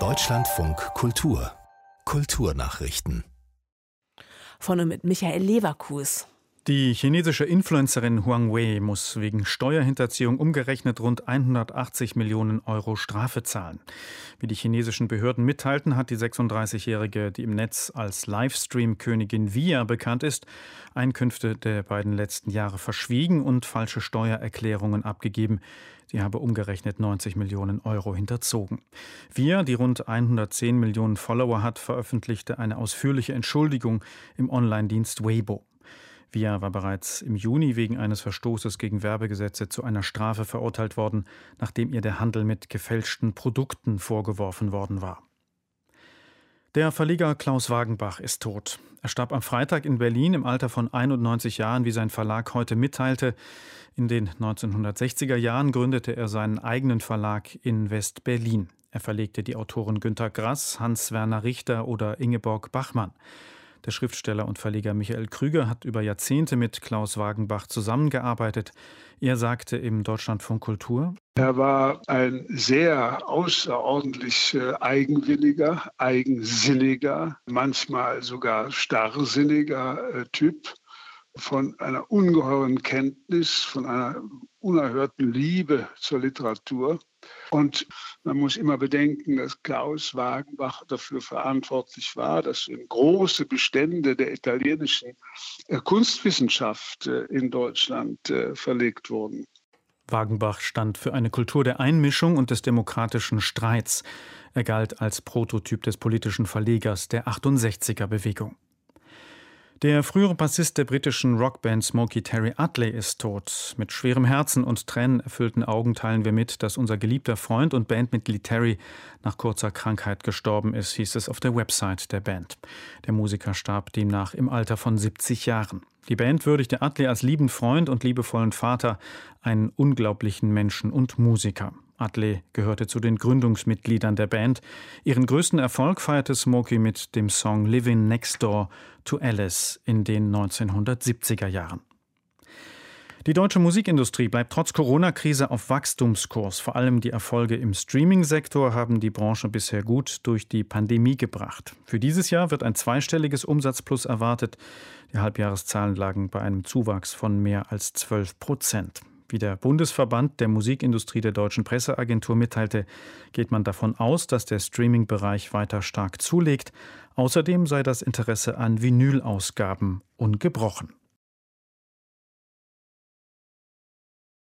Deutschlandfunk Kultur Kulturnachrichten Vorne mit Michael Leverkus. Die chinesische Influencerin Huang Wei muss wegen Steuerhinterziehung umgerechnet rund 180 Millionen Euro Strafe zahlen. Wie die chinesischen Behörden mitteilten, hat die 36-Jährige, die im Netz als Livestream-Königin Via bekannt ist, Einkünfte der beiden letzten Jahre verschwiegen und falsche Steuererklärungen abgegeben. Sie habe umgerechnet 90 Millionen Euro hinterzogen. Via, die rund 110 Millionen Follower hat, veröffentlichte eine ausführliche Entschuldigung im Online-Dienst Weibo. Via war bereits im Juni wegen eines Verstoßes gegen Werbegesetze zu einer Strafe verurteilt worden, nachdem ihr der Handel mit gefälschten Produkten vorgeworfen worden war. Der Verleger Klaus Wagenbach ist tot. Er starb am Freitag in Berlin im Alter von 91 Jahren, wie sein Verlag heute mitteilte. In den 1960er Jahren gründete er seinen eigenen Verlag in West-Berlin. Er verlegte die Autoren Günter Grass, Hans-Werner Richter oder Ingeborg Bachmann. Der Schriftsteller und Verleger Michael Krüger hat über Jahrzehnte mit Klaus Wagenbach zusammengearbeitet. Er sagte im Deutschlandfunk Kultur, er war ein sehr außerordentlich äh, eigenwilliger, eigensinniger, manchmal sogar starrsinniger äh, Typ von einer ungeheuren Kenntnis, von einer unerhörten Liebe zur Literatur. Und man muss immer bedenken, dass Klaus Wagenbach dafür verantwortlich war, dass große Bestände der italienischen äh, Kunstwissenschaft äh, in Deutschland äh, verlegt wurden. Wagenbach stand für eine Kultur der Einmischung und des demokratischen Streits. Er galt als Prototyp des politischen Verlegers der 68er Bewegung. Der frühere Bassist der britischen Rockband Smokey Terry Utley ist tot. Mit schwerem Herzen und tränenerfüllten Augen teilen wir mit, dass unser geliebter Freund und Bandmitglied Terry nach kurzer Krankheit gestorben ist, hieß es auf der Website der Band. Der Musiker starb demnach im Alter von 70 Jahren. Die Band würdigte Utley als lieben Freund und liebevollen Vater, einen unglaublichen Menschen und Musiker. Adley gehörte zu den Gründungsmitgliedern der Band. Ihren größten Erfolg feierte Smokey mit dem Song Living Next Door to Alice in den 1970er Jahren. Die deutsche Musikindustrie bleibt trotz Corona-Krise auf Wachstumskurs. Vor allem die Erfolge im Streaming-Sektor haben die Branche bisher gut durch die Pandemie gebracht. Für dieses Jahr wird ein zweistelliges Umsatzplus erwartet. Die Halbjahreszahlen lagen bei einem Zuwachs von mehr als 12 Prozent. Wie der Bundesverband der Musikindustrie der Deutschen Presseagentur mitteilte, geht man davon aus, dass der Streaming-Bereich weiter stark zulegt. Außerdem sei das Interesse an Vinylausgaben ungebrochen.